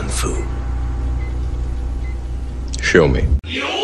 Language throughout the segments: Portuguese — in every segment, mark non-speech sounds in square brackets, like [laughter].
kung fu. Show me.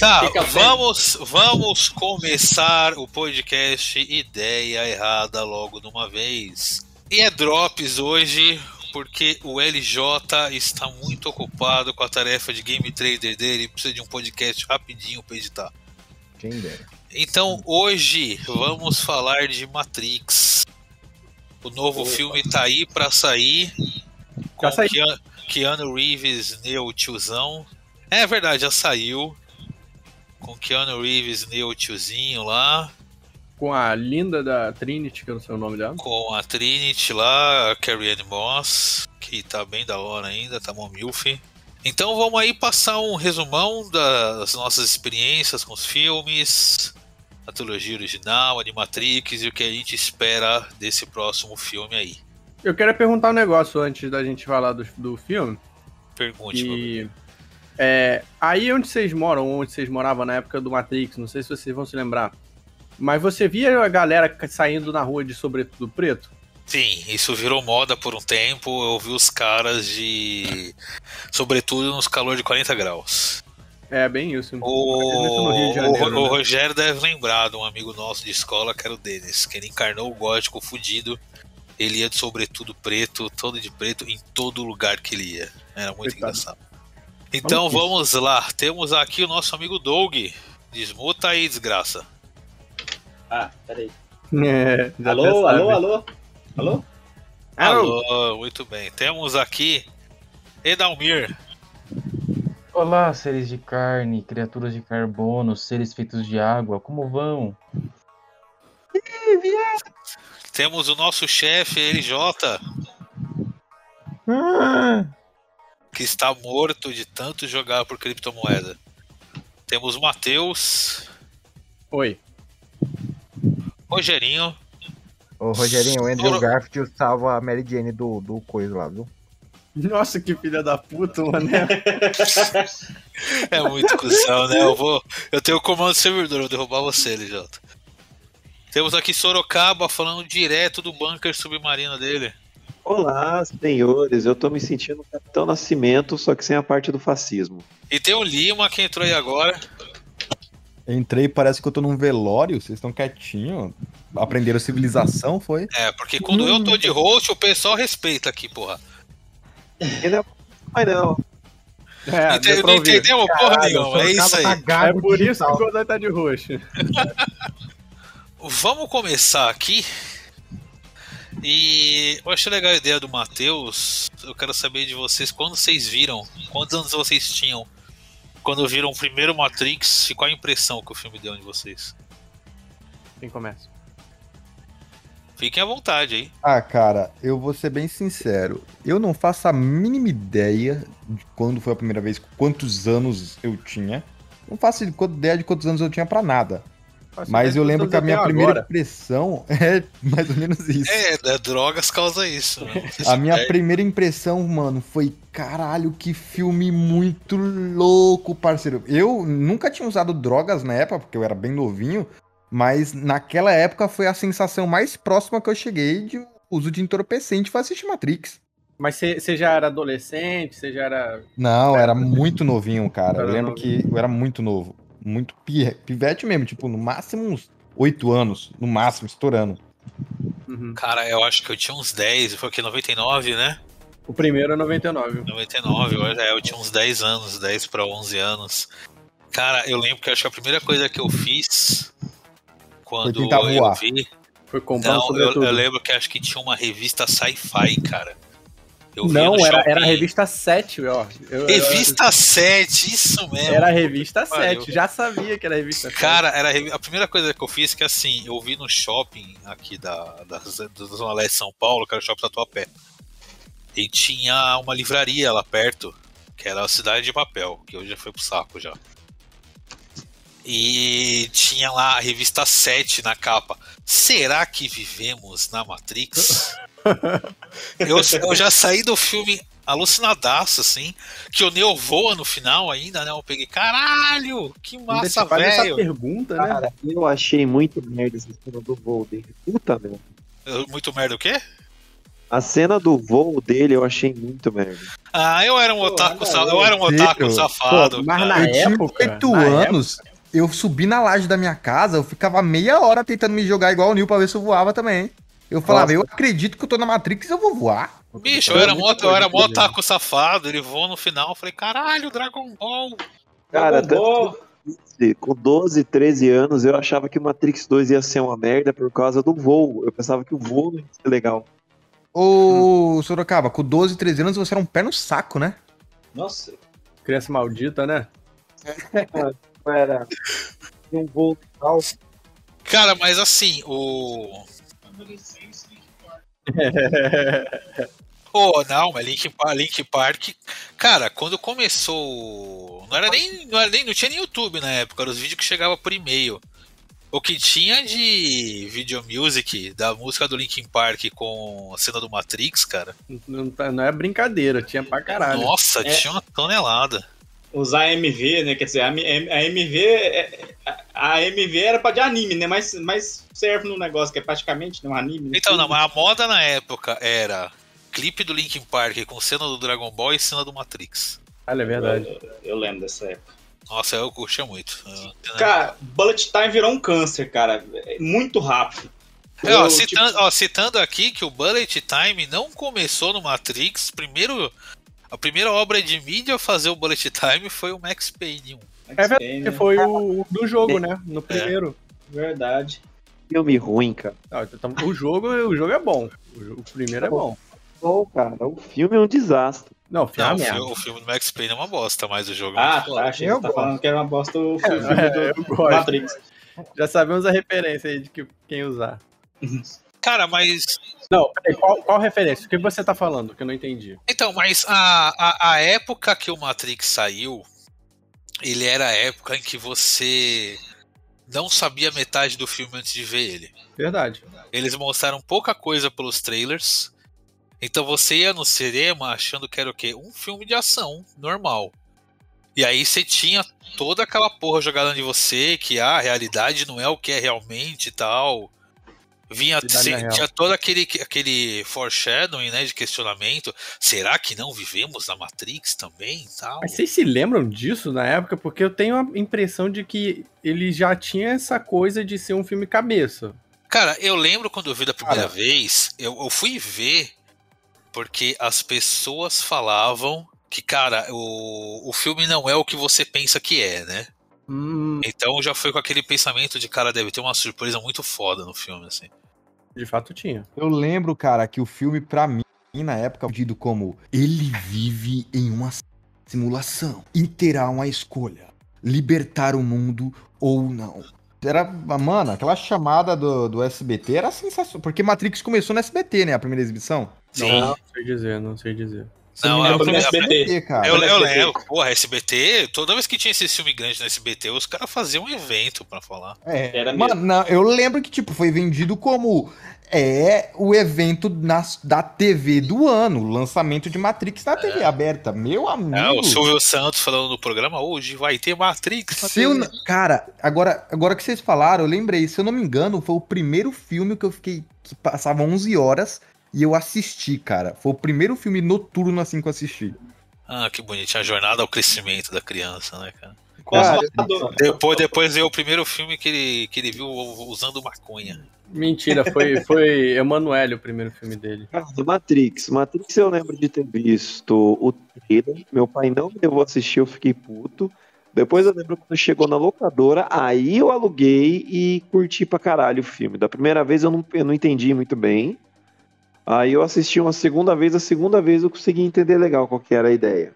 Tá, vamos, vamos começar o podcast Ideia Errada logo de uma vez. E é Drops hoje, porque o LJ está muito ocupado com a tarefa de game trader dele, precisa de um podcast rapidinho para editar. Quem dera. Então hoje vamos falar de Matrix. O novo filme tá aí pra sair. Com Já saiu. Keanu, Reeves, Neo Tiozão. É verdade, já saiu. Com Keanu Reeves, Neo Tiozinho lá. Com a linda da Trinity, que eu não sei o nome dela. Com a Trinity lá, a Carrie Ann Moss, que tá bem da hora ainda, tá mó milf. Então vamos aí passar um resumão das nossas experiências com os filmes, a trilogia original, a de Matrix e o que a gente espera desse próximo filme aí. Eu quero perguntar um negócio antes da gente falar do, do filme. Pergunte, meu. E. É, aí onde vocês moram, onde vocês moravam na época do Matrix, não sei se vocês vão se lembrar. Mas você via a galera saindo na rua de sobretudo preto? Sim, isso virou moda por um tempo. Eu vi os caras de. Sobretudo nos calor de 40 graus. É, bem isso. O, Janeiro, o- o né? Rogério deve lembrar de um amigo nosso de escola que era o Denis, que ele encarnou o gótico fudido. Ele ia de sobretudo preto, todo de preto, em todo lugar que ele ia. Era muito Coitado. engraçado. Então vamos lá, temos aqui o nosso amigo Doug. Desmuta aí, desgraça. Ah, peraí. É, Alô, alô, alô? Alô? Alô. Alô, muito bem. Temos aqui Edalmir. Olá, seres de carne, criaturas de carbono, seres feitos de água, como vão? Temos o nosso chefe, LJ, que está morto de tanto jogar por criptomoeda. Temos o Matheus, Oi. Rogerinho, Ô, Rogerinho, o Andrew Soro- Garfield salva a Mary Jane do, do coisa lá, viu? Nossa, que filha da puta, mano. [laughs] É muito cuzão, né? Eu vou. Eu tenho o comando do servidor, eu vou derrubar você, LJ. Temos aqui Sorocaba falando direto do bunker submarino dele. Olá, senhores. Eu tô me sentindo um Capitão Nascimento, só que sem a parte do fascismo. E tem o Lima que entrou aí agora. Entrei, parece que eu tô num velório, vocês estão quietinho. Aprenderam civilização, foi? É, porque quando eu tô de host, o pessoal respeita aqui, porra. Ele é... Mas não. É, Ente- não entendemos porra nenhuma, é isso aí. É por isso que o Godoy tá de roxo. [laughs] [laughs] Vamos começar aqui. E eu achei legal a ideia do Matheus. Eu quero saber de vocês quando vocês viram, quantos anos vocês tinham quando viram o primeiro Matrix e qual a impressão que o filme deu em vocês. Quem começa? Fiquem à vontade aí. Ah, cara, eu vou ser bem sincero. Eu não faço a mínima ideia de quando foi a primeira vez, quantos anos eu tinha. Não faço ideia de quantos anos eu tinha pra nada. Mas eu lembro que a minha primeira impressão [laughs] é mais ou menos isso. É, da drogas causa isso. Né? A minha perde. primeira impressão, mano, foi caralho, que filme muito louco, parceiro. Eu nunca tinha usado drogas na época, porque eu era bem novinho, mas naquela época foi a sensação mais próxima que eu cheguei de uso de entorpecente foi assistir Matrix. Mas você já era adolescente? Você já era. Não, eu era muito novinho, cara. Eu lembro novinho. que eu era muito novo. Muito pi- pivete mesmo, tipo, no máximo uns oito anos, no máximo, estourando. Uhum. Cara, eu acho que eu tinha uns 10, foi que 99, né? O primeiro é 99. 99, eu, é, eu tinha uns 10 anos, 10 para 11 anos. Cara, eu lembro que acho que a primeira coisa que eu fiz quando eu voar. vi. Foi comprar um Não, eu, sobretudo. eu lembro que acho que tinha uma revista sci-fi, cara. Eu Não, era, era a revista 7, ó. Eu- eu- Revista 7, isso mesmo. Era a revista Valeu. 7, já sabia que era a revista 7. Cara, era a primeira coisa que eu fiz que assim, eu vi no shopping aqui da, da, da Zona Leste de São Paulo, que era o shopping Tatuapé. E tinha uma livraria lá perto, que era a Cidade de Papel, que hoje já foi pro saco já. E tinha lá a revista 7 na capa. Será que vivemos na Matrix? [laughs] [laughs] eu, eu já saí do filme alucinadaço, assim. Que o Neo voa no final ainda, né? Eu peguei, caralho, que massa, faz essa velho. pergunta, né? Cara, eu achei muito merda essa cena do voo dele. Puta merda. Eu- Muito merda o quê? A cena do voo dele eu achei muito merda. Ah, eu era um Pô, otaku, ver. eu era um otaku Eu- safado. Pô, mas cara. na eu tinha época, 8 na anos, eu subi na laje da minha casa, eu ficava meia hora tentando me jogar igual o Nil pra ver se eu voava também. Eu falava, eu acredito que eu tô na Matrix eu vou voar. Bicho, eu era, mó, eu era né? otaku safado, ele voa no final, eu falei, caralho, Dragon Ball. Cara, Dragon Ball. tanto- com 12, 13 anos eu achava que o Matrix 2 ia ser uma merda por causa do voo. Eu pensava que o voo não ia ser legal. Ô, Sorocaba, com 12, 13 anos você era um pé no saco, né? Nossa. Criança maldita, né? [laughs] Era um voo tal. Cara, mas assim, o. [laughs] Pô, não, mas Link, Pa- Link Park. Cara, quando começou. Não era nem. Não, era nem, não tinha nem YouTube na época, eram os vídeos que chegavam por e-mail. O que tinha de video music da música do Linkin Park com a cena do Matrix, cara. Não, tá- não é brincadeira, tinha pra caralho. Nossa, É. tinha uma tonelada. Usar AMV, né? Quer dizer, a, M- a MV. é- a- A MV era pra de anime, né? Mas, mas serve no negócio que é praticamente né, um anime. né? Então, não, mas a moda na época era clipe do Linkin Park com cena do Dragon Ball e cena do Matrix. Olha, é verdade. Eu, eu lembro dessa época. Nossa, eu curtia muito. Eu- Cara, Bullet Time virou um câncer, cara. Muito rápido. É, ó, Eu, citando, tipo, ó, citando aqui que o Bullet Time não começou no Matrix, primeiro, a primeira obra de mídia a fazer o Bullet Time foi o Max Payne 1. É verdade, né? foi o, o do jogo, né? No primeiro. Verdade. Filme ruim, cara. Não, então, o, jogo, o jogo é bom. O, o primeiro é bom. Pô, cara, o filme é um desastre. Não, filme Não, é o, filme, o filme do Max Payne é uma bosta, mas o jogo é Ah, muito foda. tá. Achei que você tá gosto. falando que era uma bosta o filme É, do eu gosto. Matrix. Já sabemos a referência aí de que, quem usar. Cara, mas. Não, peraí, qual, qual referência? O que você tá falando? Que eu não entendi. Então, mas a, a, a época que o Matrix saiu, ele era a época em que você não sabia metade do filme antes de ver ele. Verdade. Eles mostraram pouca coisa pelos trailers. Então você ia no cinema achando que era o quê? Um filme de ação normal. E aí você tinha toda aquela porra jogada em você, que ah, a realidade não é o que é realmente e tal. Vinha, se- tinha todo aquele, aquele foreshadowing, né, de questionamento. Será que não vivemos na Matrix também e tal? Mas vocês se lembram disso na época? Porque eu tenho a impressão de que ele já tinha essa coisa de ser um filme cabeça. Cara, eu lembro quando eu vi da primeira Cara. vez, eu, eu fui ver porque as pessoas falavam que, cara, o, o filme não é o que você pensa que é, né? Hum, Então já foi com aquele pensamento de, cara, deve ter uma surpresa muito foda no filme, assim. De fato tinha. Eu lembro, cara, que o filme, pra mim, na época, vendido como ele vive em uma simulação e terá uma escolha: libertar o mundo ou não. Era, mano, aquela chamada do, do SBT era sensacional. Porque Matrix começou no SBT, né? A primeira exibição. Sim. Não sei dizer, não sei dizer. Não, é, é, SBT. cara. Eu, eu lembro, porra, SBT, toda vez que tinha esse filme grande no SBT, os caras faziam um evento pra falar. É, Era mano, mesmo. não, eu lembro que, tipo, foi vendido como é o evento nas- da TV do ano, o lançamento de Matrix na TV aberta. Meu amigo. É, o Silvio Santos falando no programa, hoje vai ter Matrix. Se eu TV." n- cara, agora, agora que vocês falaram, eu lembrei, se eu não me engano, foi o primeiro filme que eu fiquei. que passava 11 horas e eu assisti, cara. Foi o primeiro filme noturno assim que eu assisti. Ah, que bonitinho, a jornada ao crescimento da criança, né, cara? Cara, Depois, depois veio o primeiro filme que ele, que ele viu usando maconha. Mentira, foi, [laughs] foi Emanuele o primeiro filme dele. Cara, do Matrix. Matrix eu lembro de ter visto o trailer. Meu pai não me levou assistir, eu fiquei puto. Depois eu lembro quando chegou na locadora, aí eu aluguei e curti pra caralho o filme. Da primeira vez eu não, eu não entendi muito bem. Aí eu assisti uma segunda vez, a segunda vez eu consegui entender legal qual que era a ideia.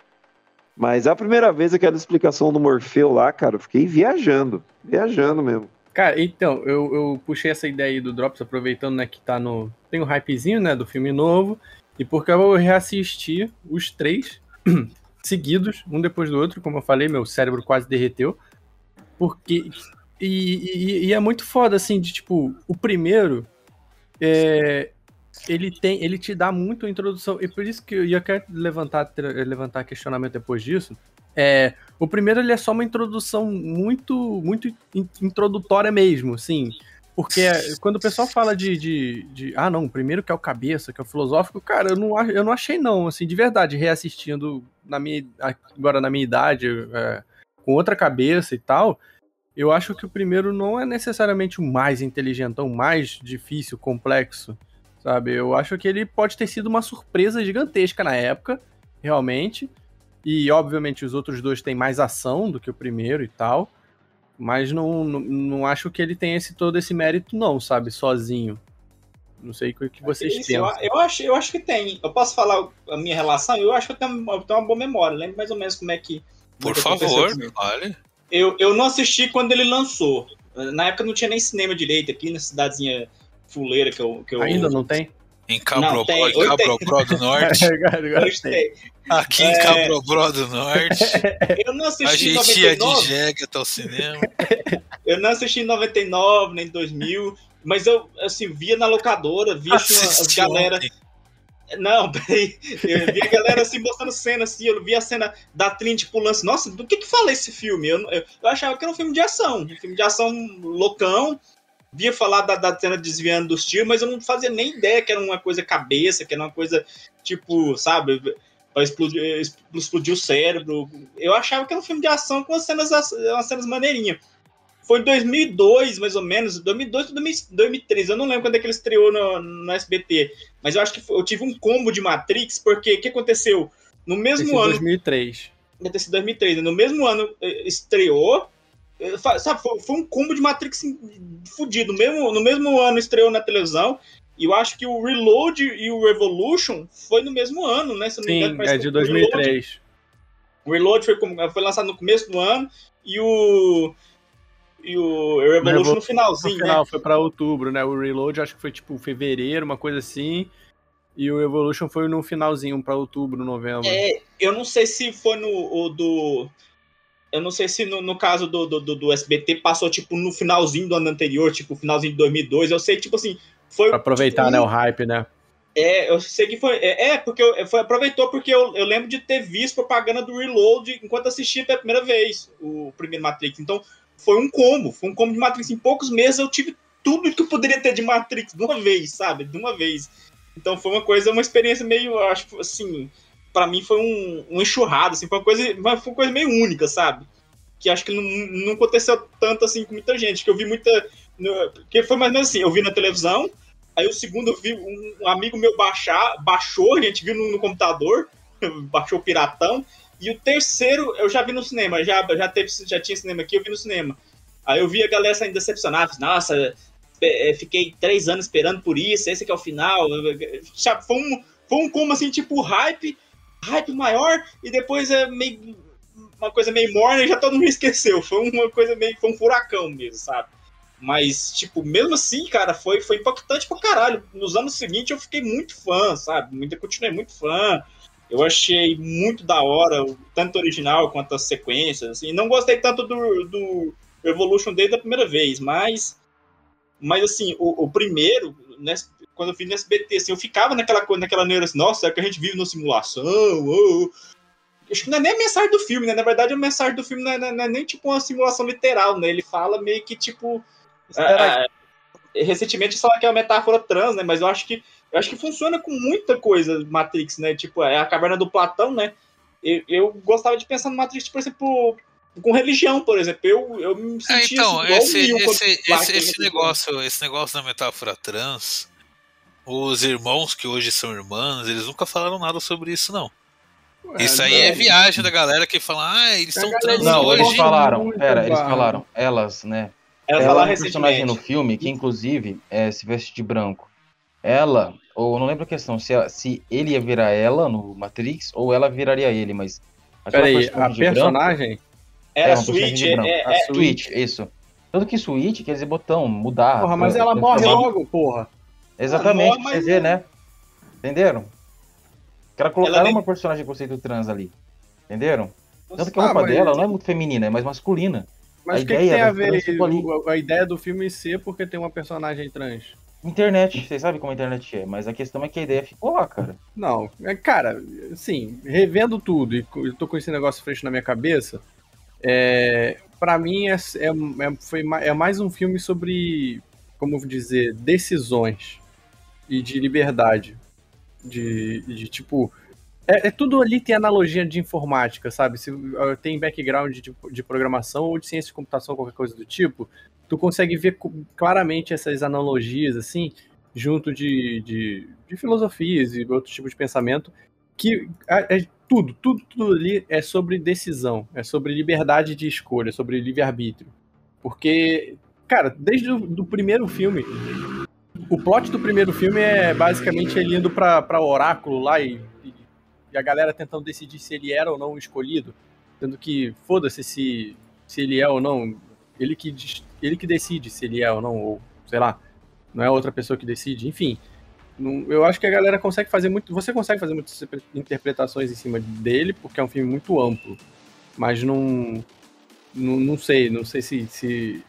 Mas a primeira vez aquela explicação do Morfeu lá, cara, eu fiquei viajando. Viajando mesmo. Cara, então, eu, eu puxei essa ideia aí do Drops, aproveitando, né, que tá no. Tem um hypezinho, né, do filme novo. E porque eu reassisti os três [clears throat] seguidos, um depois do outro, como eu falei, meu cérebro quase derreteu. Porque. E, e- e é muito foda, assim, de tipo, o primeiro. É, ele tem. Ele te dá muito introdução. E por isso que eu ia quero levantar, levantar questionamento depois disso. É, o primeiro ele é só uma introdução muito, muito in- introdutória mesmo, assim. Porque quando o pessoal fala de, de, de, Ah, não, primeiro que é o cabeça, que é o filosófico, cara, eu não, eu não achei, não, assim, de verdade, reassistindo na minha, agora na minha idade, é, com outra cabeça e tal, eu acho que o primeiro não é necessariamente o mais inteligentão, mais difícil, complexo, sabe? Eu acho que ele pode ter sido uma surpresa gigantesca na época, realmente. E, obviamente, os outros dois têm mais ação do que o primeiro e tal. Mas não, não, não acho que ele tenha esse, todo esse mérito, não, sabe? Sozinho. Não sei o que vocês Isso, eu, pensam. eu, acho, eu acho que tem. Eu posso falar a minha relação? Eu acho que eu tenho, eu tenho uma boa memória. Lembro mais ou menos como é que. Por é aconteceu favor, olha. Eu, eu não assisti quando ele lançou. Na época não tinha nem cinema direito aqui na cidadezinha fuleira que eu. Que eu Ainda não tem? Em Não, em Cabrobró do [laughs] Norte. Tem. Aqui em É. Cabrobró do Norte. eu não A assisti em gente ia de 99. jegue até o cinema. Eu não assisti em 99, nem em 2000. Mas eu, assim, via na locadora, via assim, as galera. ontem. Não, [laughs] peraí. Eu vi a galera assim mostrando cena assim, eu vi a cena da Trinity pulando assim, nossa, do que que fala esse filme? Eu, eu, eu achava que era um filme de ação, um filme de ação loucão. Via falar da, da cena desviando dos tiros, mas eu não fazia nem ideia que era uma coisa cabeça, que era uma coisa tipo, sabe, pra explodir, explodir o cérebro. Eu achava que era um filme de ação com umas cenas, umas cenas maneirinhas. Foi em 2002, mais ou menos, 2002 ou 2003, eu não lembro quando é que ele estreou no, no SBT, mas eu acho que foi- eu tive um combo de Matrix, porque o que aconteceu? No mesmo ano, 2003. deve ter sido 2003, né? no mesmo ano eh, estreou, sabe, foi, foi um combo de Matrix fudido, no mesmo, no mesmo ano estreou na televisão, e eu acho que o Reload e o Revolution foi no mesmo ano, né? Se não me engano, Sim, é de o Reload 2003. o Reload foi, foi lançado no começo do ano e o. E o Revolution Revol- no finalzinho, No né? final, foi pra outubro, né? O Reload acho que foi tipo fevereiro, uma coisa assim. E o Evolution foi no finalzinho, pra outubro, novembro. É, eu não sei se foi no do. Eu não sei se no, no caso do, do, do- SBT passou, tipo, no finalzinho do ano anterior, tipo, finalzinho de 2002. Eu sei, tipo assim, foi. Pra aproveitar, tipo, né, o hype, né? É, eu sei que foi. É, é, porque eu, foi, aproveitou porque eu, eu lembro de ter visto propaganda do Reload enquanto assistia pela primeira vez o primeiro Matrix. Então, foi um combo, foi um combo de Matrix. Em poucos meses eu tive tudo que eu poderia ter de Matrix de uma vez, sabe? De uma vez. Então foi uma coisa, uma experiência meio, acho que assim, pra mim foi um, um enxurrado, assim, foi uma coisa, foi uma coisa meio única, sabe? Que acho que não, não aconteceu tanto assim com muita gente, que eu vi muita. Porque foi mais ou menos assim, eu vi na televisão, aí o segundo eu vi um, amigo meu baixar, baixou, a gente viu no, no computador, [laughs] baixou o piratão, e o terceiro eu já vi no cinema, já, já, teve, já tinha cinema aqui, eu vi no cinema. Aí eu vi a galera saindo decepcionada, nossa, é, fiquei três anos esperando por isso, esse que é o final. Foi um, foi um como assim, tipo, hype, hype maior, e depois é meio. Uma coisa meio morna e já todo mundo [laughs] esqueceu. Foi uma coisa meio. Foi um furacão mesmo, sabe? Mas, tipo, mesmo assim, cara, foi, foi impactante pra caralho. Nos anos seguintes eu fiquei muito fã, sabe? Muito, continuei muito fã. Eu achei muito da hora, tanto original quanto as sequências. Assim. Não gostei tanto do, do Evolution desde a primeira vez, mas. Mas assim, o, o primeiro, né, quando eu vi no SBT, assim, eu ficava naquela coisa, naquela neura assim, nossa, é que a gente vive numa simulação? ô. Acho que não é nem a mensagem do filme, né? Na verdade, a mensagem do filme não é, não é- é nem tipo uma simulação literal, né? Ele fala meio que tipo. ah, ah, recentemente falaram que é uma metáfora trans, né? Mas eu acho que eu acho que funciona com muita coisa Matrix, né? Tipo, é a caverna do Platão, né? Eu, eu gostava de pensar no Matrix, por exemplo, com religião, por exemplo. Eu, eu me É, sentia então, assim, igual esse, o Neo quando esse, esse, esse negócio, esse negócio da metáfora trans, os irmãos que hoje são irmãs, eles nunca falaram nada sobre isso, não. Isso aí é não. viagem da galera que fala, ah, eles são galera trans Não, hoje- eles falaram, Muita pera, eles barra. falaram, elas, né? Ela Ela é um personagem no filme que, inclusive, é, se veste de branco. Ela, ou não lembro a questão, se, ela- se ele ia virar ela no Matrix ou ela viraria ele, mas. aquela Peraí, a personagem branco-? Era É, Switch, branco. é, A é, Switch, isso. Tanto que Switch quer dizer botão, mudar. Porra, mas ela morre logo, porra. Exatamente, você ver, não- né? Entenderam? Ela colocaram Ela nem- uma personagem conceito trans ali. Entenderam? Tanto que a roupa mas- dela não é muito feminina, é mais masculina. Mas A o que, tem a ver o- a ideia do filme ser porque tem uma personagem trans? Internet, vocês sabem como a internet é, mas a questão é que a ideia ficou lá, cara. Não, é, cara, assim, revendo tudo e eu tô com esse negócio fresco na minha cabeça, é, para mim é, é, é- foi, é mais um filme sobre, como dizer, decisões e de liberdade. De, de tipo. É, é tudo ali tem analogia de informática, sabe? Se uh, tem background de, de programação ou de ciência de computação, qualquer coisa do tipo, tu consegue ver claramente essas analogias, assim, junto de, de, de filosofias e outros tipos de pensamento, que é, é tudo, tudo, tudo ali é sobre decisão, é sobre liberdade de escolha, sobre livre-arbítrio. Porque, cara, desde o do primeiro filme, o plot do primeiro filme é basicamente ele indo pra, pra oráculo lá e, e- e a galera tentando decidir se ele era ou não o escolhido, sendo que foda-se se, se ele é ou não, ele que, ele que decide se ele é ou não, ou sei lá, não é outra pessoa que decide, enfim. Não- Eu acho que a galera consegue fazer muito. Você consegue fazer muitas interpretações em cima dele, porque é um filme muito amplo. Mas não. Não, não sei, não sei se, se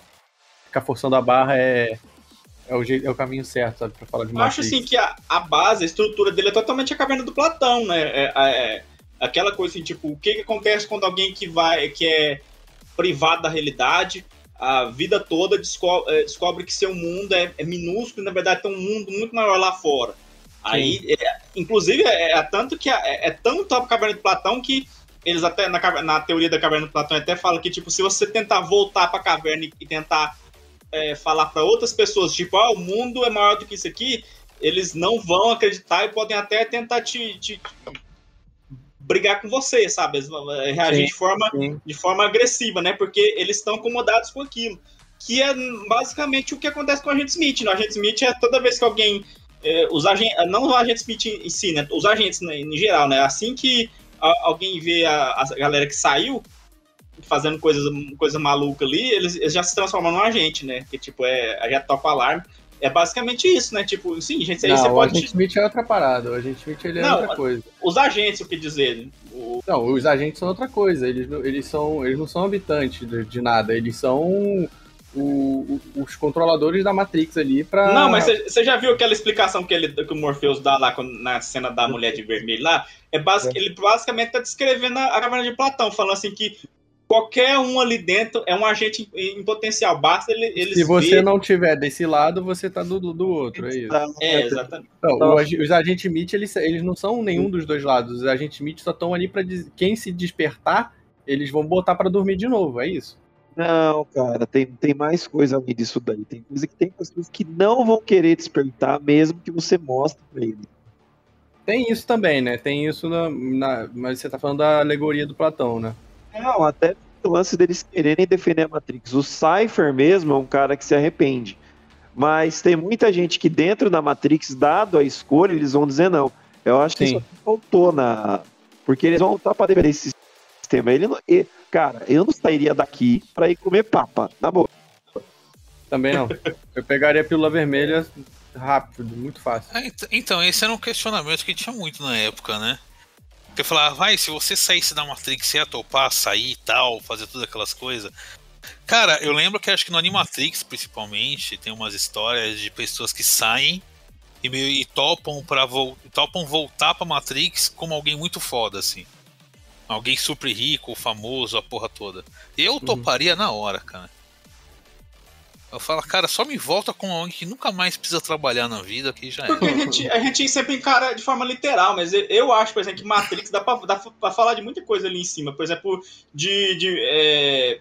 ficar forçando a barra é, é, o, jeito, é o caminho certo, sabe, pra falar de Eu acho Matrix. assim que a, a base, a estrutura dele é totalmente a caverna do Platão, né? É, é- aquela coisa assim, tipo, o que, que acontece quando alguém que vai, que é privado da realidade, a vida toda desco- eh, descobre, que seu mundo é, é minúsculo e na verdade tem um mundo muito maior lá fora. Aí, é, inclusive, é, é tanto que é, é tão top a caverna do Platão que eles até na, na teoria da caverna do Platão até falam que tipo se você tentar voltar para a caverna e, e tentar é, falar para outras pessoas, tipo, ah, o mundo é maior do que isso aqui, eles não vão acreditar e podem até tentar te, te- brigar com você, sabe? Eles vão é, reagir Sim, de forma, sim. de forma agressiva, né? Porque eles estão acomodados com aquilo. Que é basicamente o que acontece com o agente Smith. né? O agente Smith é toda vez que alguém. é, os agentes, não o agente Smith em si, né? Os agentes né, em geral, né? Assim que a- alguém vê a, a galera que saiu fazendo coisas coisa maluca ali, eles, eles já se transformam num agente, né? Que tipo, é, a já topa alarme. É basicamente isso, né? Tipo, sim, gente, aí Não, você o pode. Agente Smith é outra parada. O Agente Smith ele é Não, outra coisa. Os agentes, o que dizer? O, Não, os agentes são outra coisa. Eles, não- eles, são, eles não são habitantes de, de nada. Eles são o- o- os controladores da Matrix ali pra. Não, mas você já viu aquela explicação que, ele, que o Morpheus dá lá na cena da mulher de vermelho lá? É basic, Ele basicamente tá descrevendo a, a caverna de Platão, falando assim que qualquer um ali dentro é um agente em, em potencial. Basta ele, eles Se você verem- não tiver desse lado, você tá do, do- outro, é isso. É, exatamente. Não, o ag- os agentes Smith, eles, eles não são nenhum dos dois lados. Os agentes Smith só estão ali pra dizer- quem se despertar, eles vão botar pra dormir de novo, é isso. Não, cara, tem, tem mais coisa além disso daí. Tem coisa que tem pessoas que não vão querer despertar, mesmo que você mostre pra eles. Tem isso também, né? Tem isso na, na- Mas você tá falando da alegoria do Platão, né? Não, até lance deles quererem defender a Matrix. O Cypher mesmo é um cara que se arrepende. Mas tem muita gente que dentro da Matrix, dado a escolha, eles vão dizer não. Eu acho que Sim. isso faltou na. Porque eles vão lutar pra defender esse sistema. Ele não... e- Cara, eu não sairia daqui pra ir comer papa. Na boa. Também não. Eu pegaria a pílula vermelha rápido, muito fácil. Ah, ent- Então, esse era um questionamento que tinha muito na época, né? Porque falava, vai, se você saísse da Matrix, você ia topar, sair e tal, fazer todas aquelas coisas. Cara, eu lembro que acho que no Animatrix, principalmente, tem umas histórias de pessoas que saem e, meio, e topam, pra vol topam voltar pra Matrix como alguém muito foda, assim. Alguém super rico, famoso, a porra toda. Eu toparia na hora, cara. Eu falo, cara, só me volta com alguém que nunca mais precisa trabalhar na vida, que já Porque é. a gente, a gente sempre encara de forma literal, mas eu, acho, por exemplo, que Matrix dá pra, dá pra falar de muita coisa ali em cima. Por exemplo, de. de é,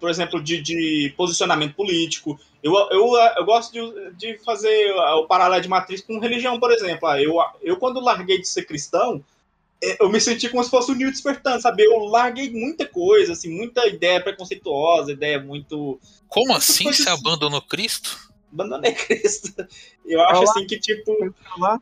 por exemplo, de, de posicionamento político. Eu, eu, eu gosto de, de fazer o paralelo de Matrix com religião, por exemplo. Ah, Eu, eu, quando larguei de ser cristão, eu me senti como se fosse o Neo despertando, sabe? Eu larguei muita coisa, assim, muita ideia preconceituosa, ideia muito. Como assim você abandonou Cristo? Abandonei [laughs] Cristo. Eu acho Olha lá. assim que, tipo, lá.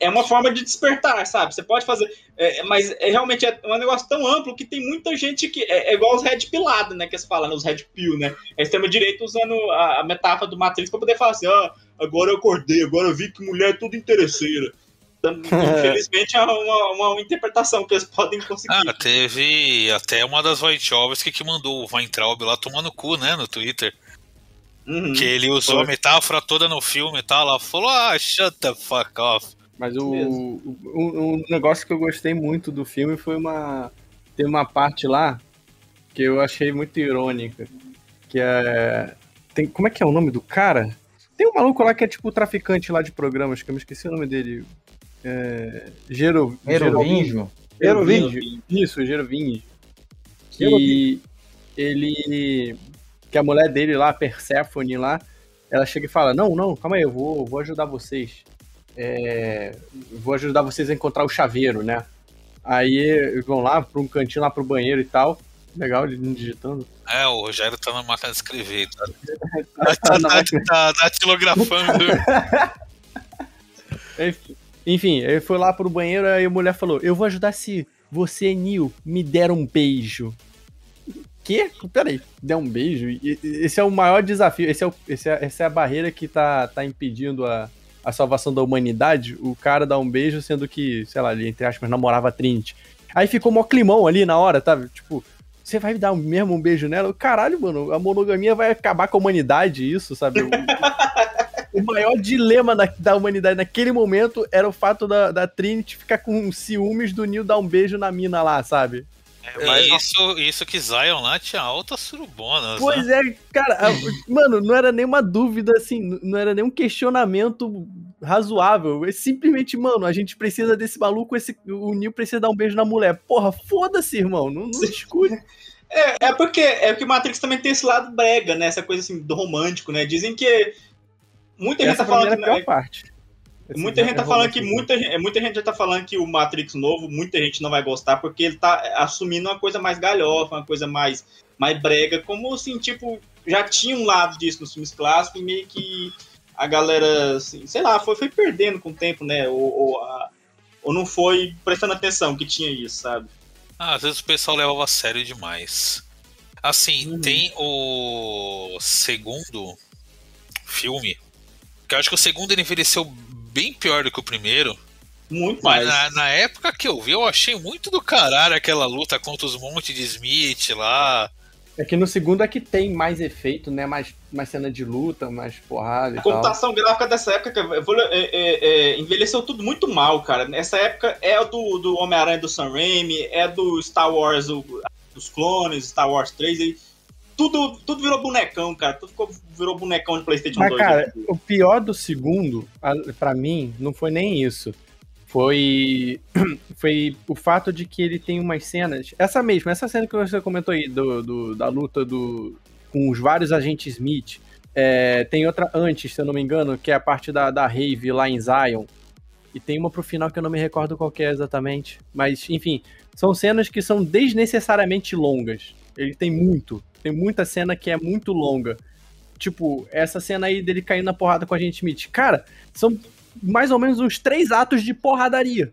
é uma forma de despertar, sabe? Você pode fazer. é, mas é, realmente é um negócio tão amplo que tem muita gente que. É, é igual os red pilados, né? Que se fala, né, os red pill, né? A extrema-direita usando a, a metáfora do Matrix pra poder falar assim: ó, agora eu acordei, agora eu vi que mulher é tudo interesseira. Tam- Infelizmente é uma, uma interpretação que eles podem conseguir. Ah, teve até uma das Wachowski que mandou o Weintraub lá tomar no cu, né, no Twitter. Uhum. Que ele usou Foi. a metáfora toda no filme e tal. Ela falou, ah, shut the fuck off. Mas o, o, o- o negócio que eu gostei muito do filme foi uma. Tem uma parte lá que eu achei muito irônica. Que é. Tem, como é que é o nome do cara? Tem um maluco lá que é tipo o traficante lá de programas, que eu me esqueci o nome dele. É. Gero. Isso, Gerovingio. Que ele. Que a mulher dele lá, a Persephone lá, ela chega e fala: Não, não, calma aí, eu vou, vou ajudar vocês. É, vou ajudar vocês a encontrar o chaveiro, né? Aí eles vão lá pra um cantinho lá pro banheiro e tal. Legal, ele digitando. É, o Rogério tá na máquina de escrever. Tá, Ah, tá, na tá, máquina. tá datilografando. Enfim, Enfim, ele foi lá pro banheiro e a mulher falou: Eu vou ajudar se você, Neil, me der um beijo. Quê? Peraí, der um beijo? Esse é o maior desafio, esse é o- esse é- essa é a barreira que tá, tá impedindo a, a salvação da humanidade. O cara dá um beijo, sendo que, sei lá, ele, entre aspas, namorava a Trinity. Aí ficou mó climão ali na hora, tá? Tipo, você vai dar mesmo um beijo nela? Caralho, mano, a monogamia vai acabar com a humanidade, isso, sabe? [laughs] O- maior dilema da, da humanidade naquele momento era o fato da, da Trinity ficar com ciúmes do Neil dar um beijo na mina lá, sabe? E isso, isso que Zion lá tinha altas surubonas. Pois né? é, cara, mano, não era nenhuma dúvida, assim, não era nenhum questionamento razoável. É simplesmente, mano, a gente precisa desse maluco, esse, o Neil precisa dar um beijo na mulher. Porra, foda-se, irmão, não, não discute. É, é porque é porque Matrix também tem esse lado brega, né? Essa coisa assim do romântico, né? Dizem que muita gente tá falando que, a pior parte. Esse muita gente tá é falando que muita, gente- muita gente já tá falando que o Matrix novo, muita gente não vai gostar porque ele tá assumindo uma coisa mais galhofa, uma coisa mais mais brega, como assim, tipo, já tinha um lado disso nos filmes clássicos e meio que a galera, assim, sei lá, foi, foi perdendo com o tempo, né? Ou, ou, a- ou não foi prestando atenção que tinha isso, sabe? Ah, às vezes o pessoal levava a sério demais. Assim, Uhum. tem o segundo filme. Que eu acho que o segundo ele envelheceu bem pior do que o primeiro. Muito Mas mais. na, na época que eu vi, eu achei muito do caralho aquela luta contra os montes de Smith lá. É que no segundo é que tem mais efeito, né? Mais, mais cena de luta, mais porrada e A tal. computação gráfica dessa época é- é- é, envelheceu tudo muito mal, cara. Nessa época é do, do Homem-Aranha do Sam Raimi, é do Star Wars, o- dos clones, Star Wars 3, e tudo, tudo virou bonecão, cara. Tudo ficou, virou bonecão de PlayStation Mas, 2. cara, né? o pior do segundo, a- pra mim, não foi nem isso. Foi, [clears throat] foi o fato de que ele tem umas cenas. Essa mesma, essa cena que você comentou aí, do, do- da luta do, com os vários agentes Smith. É, tem outra antes, se eu não me engano, que é a parte da, da Rave lá em Zion. E tem uma pro final que eu não me recordo qual que é exatamente. Mas, enfim, são cenas que são desnecessariamente longas. Ele tem muito. Tem muita cena que é muito longa. Tipo, essa cena aí dele caindo na porrada com a gente Smith. Cara, são mais ou menos uns três atos de porradaria.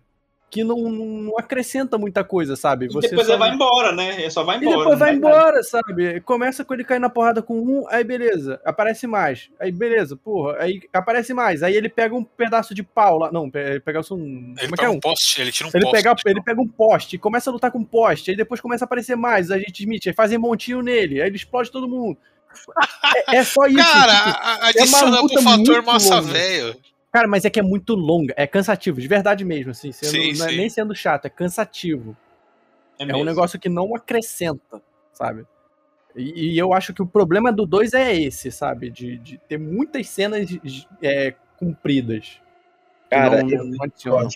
Que não, não, acrescenta muita coisa, sabe? E depois só- ele vai embora, né? Ele só vai e embora. depois não vai embora, sabe? Começa com ele caindo na porrada com um, aí beleza, aparece mais. Aí beleza, porra, aí aparece mais. Aí ele pega um pedaço de pau lá. Não, ele pega um. Ele como é pega é um um? poste, ele tira um Ele poste. pega, ele pega um poste, começa a lutar com um poste, aí depois começa a aparecer mais, a gente Smith, aí fazem montinho nele, aí ele explode todo mundo. É, é só isso. Cara, tipo, adiciona luta pro fator massa velho. Cara, mas é que é muito longa, é cansativo, de verdade mesmo, assim, sendo- Sim, não é sim. nem sendo chato, é cansativo. É, É um negócio que não acrescenta, sabe? E, e eu acho que o problema do 2 é esse, sabe? De, de ter muitas cenas é, compridas. que Cara, não, eu não Eu adicionam.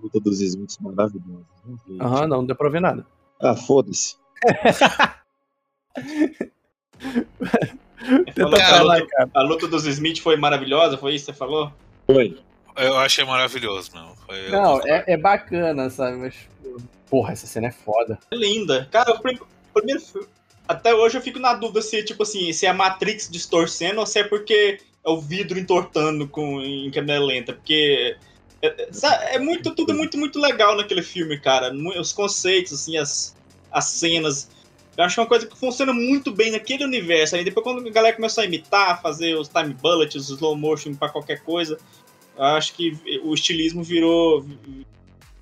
luta dos Smiths maravilhosas. né, gente? Aham, não, não deu pra ver nada. Ah, foda-se. [laughs] Tenta que a falar, luta, cara. a luta dos Smith foi maravilhosa, foi isso que você falou? Foi. Eu achei maravilhoso, meu. Foi- Não, é, é bacana, sabe? Mas, porra, essa cena é foda. É linda. Cara, o prim- o primeiro. Até hoje eu fico na dúvida se, tipo assim, se é a Matrix distorcendo ou se é porque é o vidro entortando com, em câmera lenta. Porque. É, é, é muito, tudo muito, muito legal naquele filme, cara. Os conceitos, assim, as, as cenas. Eu acho uma coisa que funciona muito bem naquele universo. Aí depois, quando a galera começou a imitar, fazer os time bullets, os slow motion pra qualquer coisa, acho que o estilismo virou.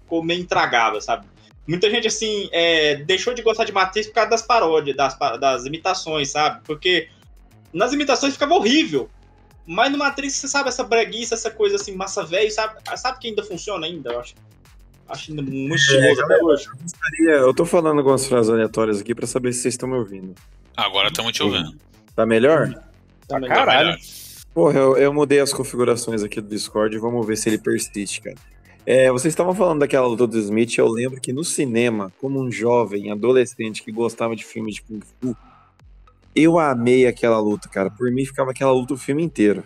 ficou meio intragável, sabe? Muita gente, assim, é, deixou de gostar de Matrix por causa das paródias, das, das imitações, sabe? Porque nas imitações ficava horrível. Mas no Matrix, você sabe, essa breguice, essa coisa assim, massa velho, sabe? Sabe que ainda funciona ainda, eu acho. Acho ainda muito estiloso até hoje. Eu tô falando algumas frases aleatórias aqui pra saber se vocês estão me ouvindo. Agora estamos te ouvindo. Tá melhor? Tá melhor. Caralho. Porra, eu, eu mudei as configurações aqui do Discord e vamos ver se ele persiste, cara. É, vocês estavam falando daquela luta do Smith, eu lembro que no cinema, como um jovem, adolescente que gostava de filme de Kung Fu, eu amei aquela luta, cara. Por mim ficava aquela luta o filme inteiro.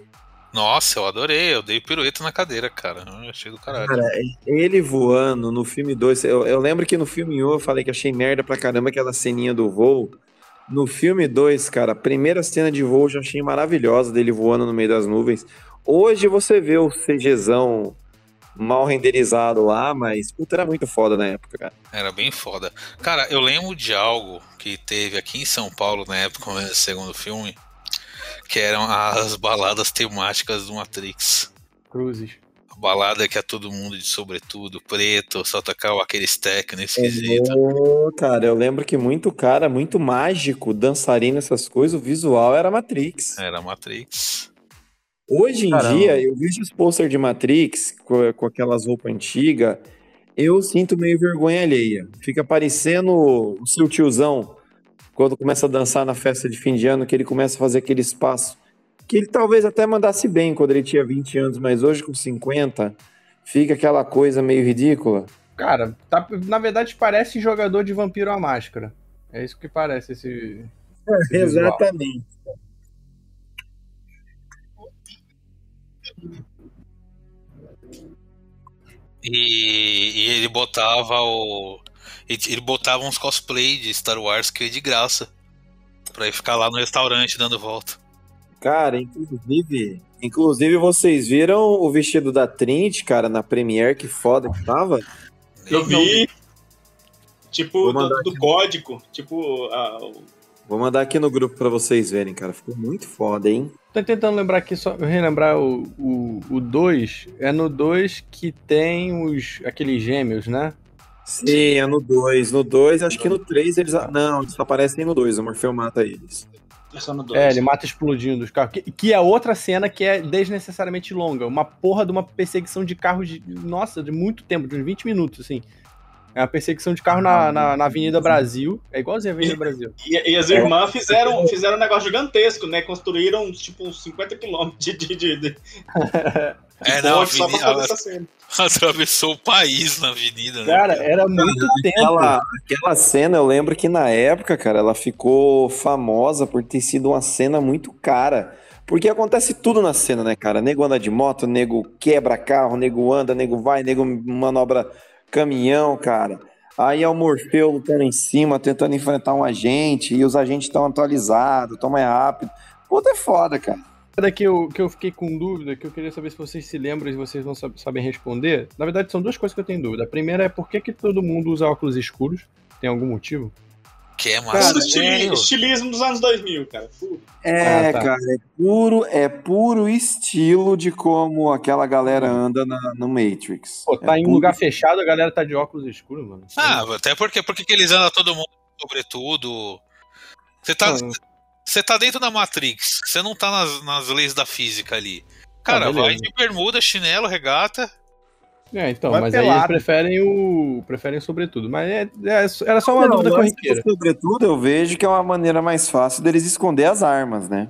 Nossa, eu adorei. Eu dei pirueta na cadeira, cara. Eu achei do caralho. Cara, ele voando no filme 2, eu, eu lembro que no filme 1 eu falei que achei merda pra caramba aquela ceninha do voo. No filme 2, cara, a primeira cena de voo eu já achei maravilhosa dele voando no meio das nuvens. Hoje você vê o CGzão mal renderizado lá, mas puta, era muito foda na época, cara. Era bem foda. Cara, eu lembro de algo que teve aqui em São Paulo na época [laughs] do segundo filme, que eram as baladas temáticas do Matrix. Cruzes. A balada que é todo mundo de sobretudo, preto, só tocar aqueles técnicos esquisitos. Cara, eu lembro que muito cara, muito mágico, dançarino, essas coisas, o visual era Matrix. Era Matrix. Hoje em Caramba. dia, eu vejo os posters de Matrix com, com aquelas roupas antigas, eu sinto meio vergonha alheia. Fica parecendo o seu tiozão quando começa a dançar na festa de fim de ano, que ele começa a fazer aquele espaço. Que ele talvez até mandasse bem quando ele tinha 20 anos, mas hoje com 50, fica aquela coisa meio ridícula. Cara, tá- na verdade parece jogador de Vampiro à Máscara. É isso que parece esse. esse visual. Exatamente. E, e ele botava o. Ele ele botava uns cosplay de Star Wars que é de graça. Pra ir ficar lá no restaurante dando volta. Cara, inclusive, inclusive vocês viram o vestido da Trinity, cara, na Premiere, que foda que tava? Eu vi. Tipo, do, do código. Tipo, a- Vou mandar aqui no grupo pra vocês verem, cara. Ficou muito foda, hein? Tô tentando lembrar aqui, só relembrar o 2. O, o dois. é no 2 que tem os aqueles gêmeos, né? Sim, é no 2. No 2, acho que no 3 eles. Não, eles aparecem no 2. O Morfeu mata eles. é só no dois. É, ele mata explodindo os carros. Que, que é outra cena que é desnecessariamente longa. Uma porra de uma perseguição de carros de. Nossa, de muito tempo, de uns 20 minutos, assim. É uma perseguição de carro na, na, na Avenida Brasil. É igualzinho a Avenida Brasil. E, e as irmãs fizeram, fizeram um negócio gigantesco, né? Construíram tipo uns 50 quilômetros de, de, de, [laughs] É, não, a avenida, fazer essa cena. atravessou o país na avenida, né? Cara, era muito tempo. Aquela, aquela cena, eu lembro que na época, cara, ela ficou famosa por ter sido uma cena muito cara. Porque acontece tudo na cena, né, cara? Nego anda de moto, nego quebra carro, nego anda, nego vai, nego manobra caminhão, cara. Aí é o Morfeu lutando em cima, tentando enfrentar um agente, e os agentes estão atualizados, estão mais rápido. Puta, é foda, cara. Nada que eu, que eu fiquei com dúvida, que eu queria saber se vocês se lembram e vocês não sab- sabem responder. Na verdade, são duas coisas que eu tenho dúvida. A primeira é por que, que todo mundo usa óculos escuros? Tem algum motivo? Que é massa. Tudo estili- sério. estilismo dos anos 2000, cara. Tudo. É, Ah, tá. cara, é puro, é puro estilo de como aquela galera anda na- no Matrix. Pô, tá É em um puro lugar fechado, a galera tá de óculos escuros, mano. Ah, até porque, porque que eles andam todo mundo sobretudo. Você tá, Ah. você tá dentro da Matrix, você não tá nas, nas leis da física ali. Cara, Ah, vai de bermuda, chinelo, regata. É, então, Vai mas aí eles pelado. preferem o. preferem sobretudo. Mas é, é- era só uma Não, dúvida corriqueira. Sobretudo, eu vejo que é uma maneira mais fácil deles esconder as armas, né?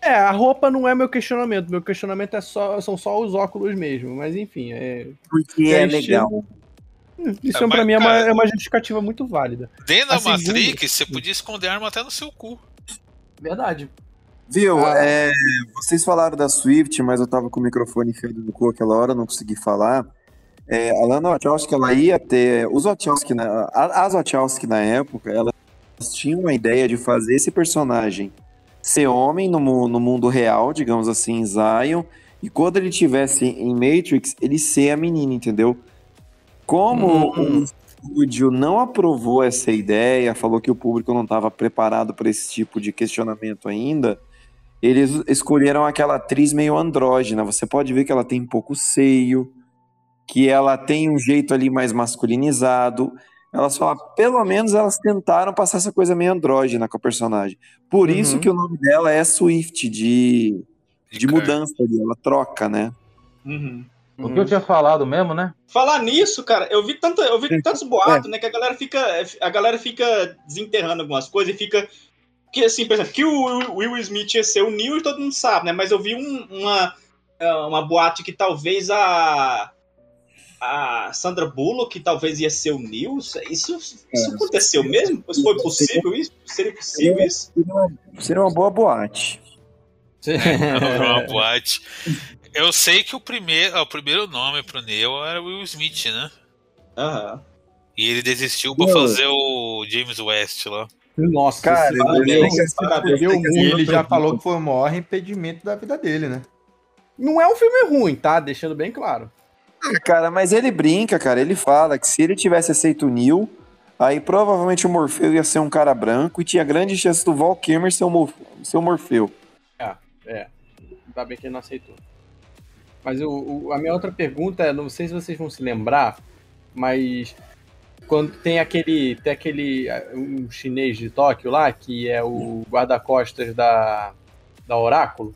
É, a roupa não é meu questionamento. Meu questionamento é só, são só os óculos mesmo. Mas enfim, é. Porque É é, legal. Hum, Isso É, pra mim é uma, cara- é uma justificativa muito válida. Dentro da A segunda- Matrix, você podia esconder arma até no seu cu. Verdade. Viu? Ah. é, vocês falaram da Swift, mas eu tava com o microfone enfiado no cu aquela hora, não consegui falar. É, a Lana Wachowski, ela ia ter... Os Wachowski, na, as Wachowski na época, elas tinham a ideia de fazer esse personagem ser homem no, no mundo real, digamos assim, em Zion, e quando ele tivesse em Matrix, ele ser a menina, entendeu? Como Hum. o estúdio não aprovou essa ideia, falou que o público não estava preparado para esse tipo de questionamento ainda, eles escolheram aquela atriz meio andrógena. Você pode ver que ela tem pouco seio, que ela tem um jeito ali mais masculinizado. Elas falam, pelo menos elas tentaram passar essa coisa meio andrógena com a personagem. Por Uhum. isso que o nome dela é Swift, de, de cara. mudança ali, ela troca, né? Uhum. O que eu tinha falado mesmo, né? Falar nisso, cara, eu vi, tanta, eu vi tantos boatos, né, que a galera fica, a galera fica desenterrando algumas coisas e fica que assim, por exemplo, que o Will- Smith ia ser o Neil e todo mundo sabe, né? Mas eu vi um- uma é, uma boate que talvez a a Sandra Bullock que talvez ia ser o Neil. Isso, isso aconteceu mesmo? Isso foi possível isso? Seria possível isso? Seria uma, seria uma boa boate. [laughs] uma boate. Eu sei que o primeiro, o primeiro nome pro Neo era Will Smith, né? Aham. E ele desistiu pra Não. fazer o James West lá. Nossa, Cara, ele- deu E muito. ele já falou que foi o maior impedimento da vida dele, né? Não é um filme ruim, tá? Deixando bem claro. Ah, Cara, mas ele brinca, cara. Ele fala que se ele tivesse aceito o Neil, aí provavelmente o Morfeu ia ser um cara branco e tinha grande chance do Val Kilmer ser o, Mor- ser o Morfeu. Ainda bem que ele não aceitou. Mas o, o- a minha outra pergunta é, não sei se vocês vão se lembrar, mas quando tem aquele tem aquele eh, um chinês de Tóquio lá que é o guarda-costas da da Oráculo.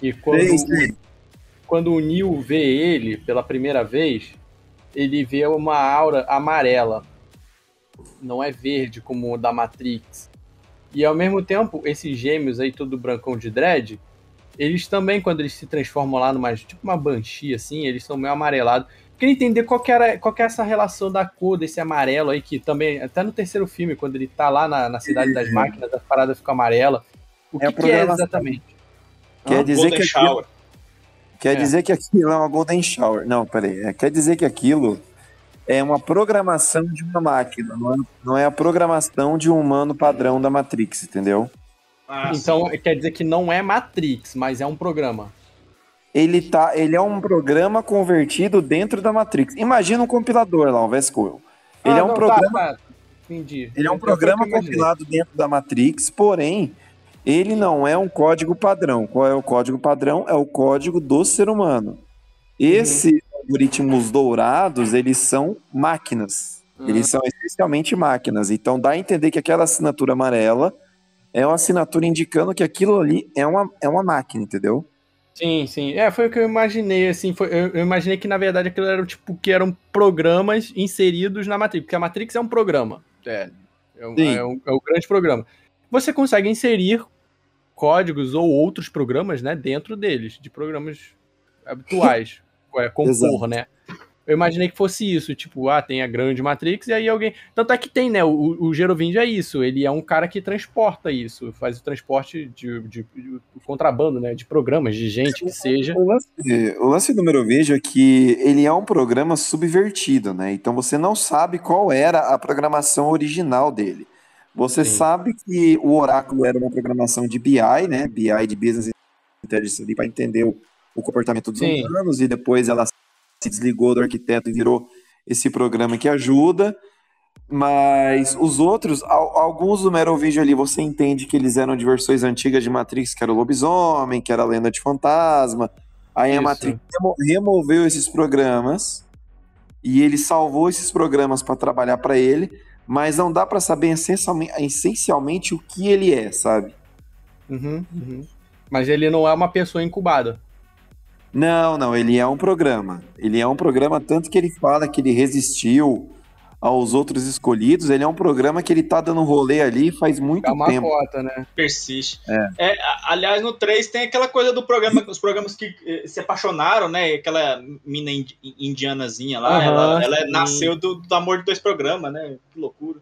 E quando Sei, sei. quando o Neil vê ele pela primeira vez, ele vê uma aura amarela. Não é verde como o da Matrix. E ao mesmo tempo, esses gêmeos aí, todo brancão de dread, eles também, quando eles se transformam lá numa, tipo uma banshee, assim, eles são meio amarelados. Queria entender qual que, era, qual que é essa relação da cor desse amarelo aí, que também, até no terceiro filme, quando ele tá lá na, na Cidade das Máquinas, a parada fica amarela. O É que, a que é exatamente? Quer dizer Golden que aquilo, Shower. quer É. dizer que aquilo é uma Golden Shower. Não, peraí. É, quer dizer que aquilo é uma programação de uma máquina, não é, não é a programação de um humano padrão da Matrix, entendeu? Ah, Então, quer dizer que não é Matrix, mas é um programa. Ele, tá, ele é um programa convertido dentro da Matrix. Imagina um compilador lá, o VS-Code. Ele Ah, é um não, tá, programa tá. Entendi. Ele é um programa compilado dentro da Matrix, porém, ele não é um código padrão. Qual é o código padrão? É o código do ser humano. Esses algoritmos dourados, eles são máquinas. Uhum. Eles são essencialmente máquinas. Então dá a entender que aquela assinatura amarela é uma assinatura indicando que aquilo ali é uma, é uma máquina, entendeu? Sim, sim. É, foi o que eu imaginei, assim, foi, eu, eu imaginei que, na verdade, aquilo era, tipo, que eram programas inseridos na Matrix, porque a Matrix é um programa, é, é, um, é um- é um grande programa. Você consegue inserir códigos ou outros programas, né, dentro deles, de programas habituais, [laughs] é, compor, Exato. né. Eu imaginei que fosse isso, tipo, ah, tem a grande Matrix, e aí alguém... Tanto é que tem, né, o, o Gerovind é isso, ele é um cara que transporta isso, faz o transporte de, de- de contrabando, né, de programas, de gente que seja. O lance, o lance do Merovejo é que ele é um programa subvertido, né? Então você não sabe qual era a programação original dele. Você Sim. sabe que o Oráculo era uma programação de BI, né? BI de Business Intelligence para entender o, o comportamento dos Sim. humanos e depois ela se desligou do arquiteto e virou esse programa que ajuda. Mas os outros, al- alguns do Merovingian ali, você entende que eles eram de versões antigas de Matrix, que era o lobisomem, que era a lenda de fantasma. Aí a Isso. Matrix remo- removeu esses programas e ele salvou esses programas para trabalhar para ele, mas não dá para saber essencialmente, essencialmente o que ele é, sabe? Uhum, uhum. Mas ele não é uma pessoa incubada. Não, não, ele é um programa. Ele é um programa, tanto que ele fala que ele resistiu aos outros escolhidos. Ele é um programa que ele tá dando rolê ali faz muito É uma tempo. cota, né? persiste. É. É, aliás, no 3 tem aquela coisa do programa, os programas que eh, se apaixonaram, né? Aquela mina indi- indianazinha lá, Aham, ela, ela nasceu do, do amor de dois programas, né? Que loucura.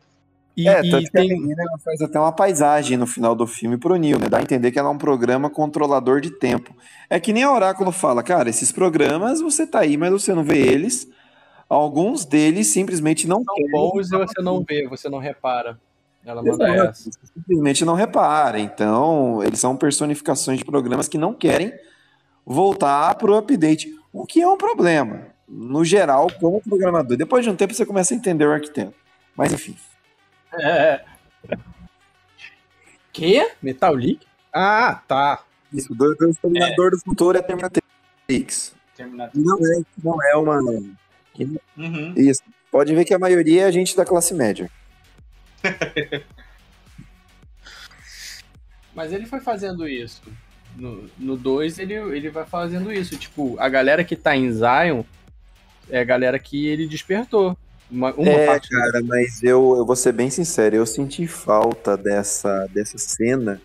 E, É, e tanto que a tem. menina ela faz até uma paisagem no final do filme pro Neil, né? Dá a entender que ela é um programa controlador de tempo. É que nem a Oráculo fala, cara, esses programas você tá aí, mas você não vê eles. Alguns deles simplesmente não São querem. bons e você não vê, você não repara. Ela manda Exato, essa. você simplesmente não repara. Então, eles são personificações de programas que não querem voltar pro update, o que é um problema. No geral, como programador. Depois de um tempo, você começa a entender o arquiteto. Mas enfim. É. [laughs] Que? Metal League? Ah, tá. Isso, o do, do Exterminador do Futuro é Terminatrix. Terminator. E Não é, não é uma. Uhum. Isso. Pode ver que a maioria é gente da classe média. [laughs] Mas ele foi fazendo isso. No 2 ele, ele vai fazendo isso. Tipo, a galera que tá em Zion é a galera que ele despertou. Uma, uma é, parte cara, mas eu, eu vou ser bem sincero, eu senti falta dessa, dessa cena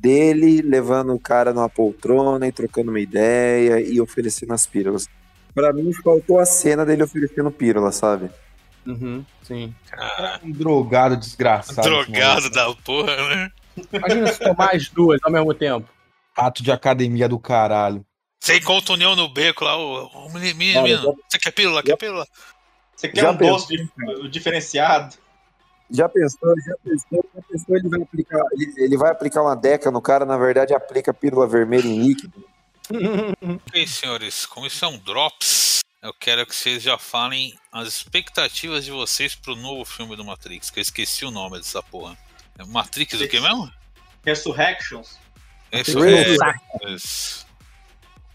dele levando o cara numa poltrona e trocando uma ideia e oferecendo as pílulas. Pra mim, faltou a cena dele oferecendo pílula, sabe? Uhum, sim. Um drogado desgraçado. Drogado da porra, né? Imagina se tomar as duas ao mesmo tempo. Rato de academia do caralho. Você encontra o União no beco lá, o, menino, você quer pílula? Quer pílula? Você quer Já um pensou? doce di- diferenciado? Já pensou, já pensou, já pensou, ele vai aplicar, ele, ele vai aplicar uma deca no cara, na verdade aplica pílula vermelha em líquido. Ok, senhores, como isso é um Drops, eu quero que vocês já falem as expectativas de vocês pro novo filme do Matrix, que eu esqueci o nome dessa porra. É Matrix o que mesmo? Resurrections. Esse Matrix. é, esse.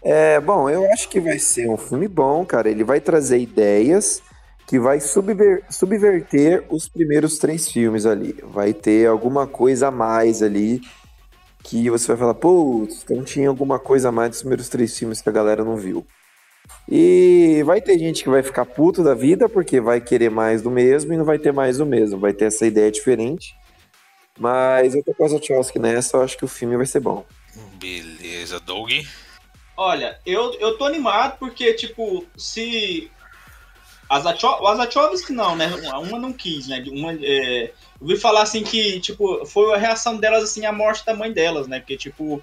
É, bom, eu acho que vai ser um filme bom, cara. Ele vai trazer ideias que vai subver- subverter os primeiros três filmes ali. Vai ter alguma coisa a mais ali que você vai falar, putz, então tinha alguma coisa a mais dos primeiros três filmes que a galera não viu. E vai ter gente que vai ficar puto da vida porque vai querer mais do mesmo e não vai ter mais do mesmo. Vai ter essa ideia diferente. Mas eu tô com a Wachowski nessa, eu acho que o filme vai ser bom. Beleza, Doug. Olha, eu, eu tô animado porque, tipo, se. As, Acho, as Wachowski não, né? Uma, não quis, né? Uma, é, eu ouvi falar assim que, tipo, foi a reação delas, assim, à morte da mãe delas, né? Porque, tipo,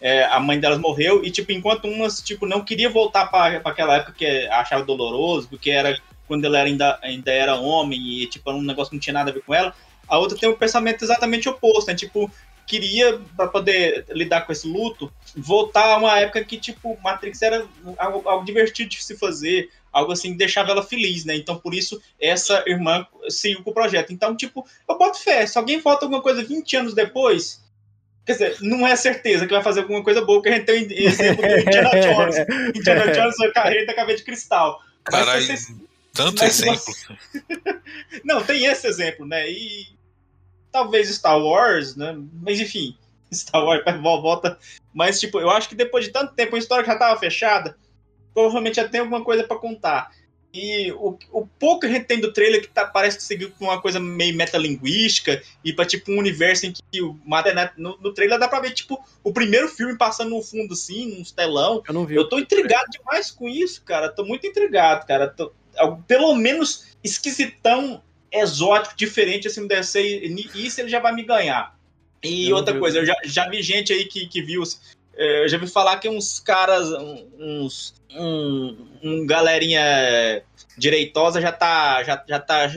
é, a mãe delas morreu e, tipo, enquanto umas, tipo, não queria voltar pra aquela época que achava doloroso, porque era quando ela era ainda, ainda era homem e, tipo, era um negócio que não tinha nada a ver com ela, a outra tem um pensamento exatamente oposto, né? Tipo, queria, pra poder lidar com esse luto, voltar a uma época que, tipo, Matrix era algo, algo divertido de se fazer, algo assim que deixava ela feliz, né? Então, por isso, essa irmã seguiu com o projeto. Então, tipo, eu boto fé. Se alguém volta alguma coisa 20 anos depois, quer dizer, não é certeza que vai fazer alguma coisa boa, porque a gente tem o exemplo do Indiana [laughs] Jones. Indiana Jones, a carreira da cabeça de cristal. Caralho, se vocês- tanto mas exemplo. [laughs] não, tem esse exemplo, né? E talvez Star Wars, né? Mas enfim, [laughs] Star Wars volta. Mas, tipo, eu acho que depois de tanto tempo, a história já tava fechada, provavelmente já tem alguma coisa pra contar. E o, o pouco que a gente tem do trailer que tá, parece que seguiu com uma coisa meio metalinguística e pra tipo um universo em que o Mother Net- no, no trailer dá pra ver tipo o primeiro filme passando no fundo assim, uns telão. Eu não vi. Eu tô intrigado demais com isso, cara. Tô muito intrigado, cara. Tô- pelo menos esquisitão, exótico, diferente assim deve ser. E isso ele já vai me ganhar. E outra coisa, eu já, já vi gente aí que, que viu. Eh, Eu já vi falar que uns caras, um- uns. Um, um galerinha direitosa já tá, já, já tá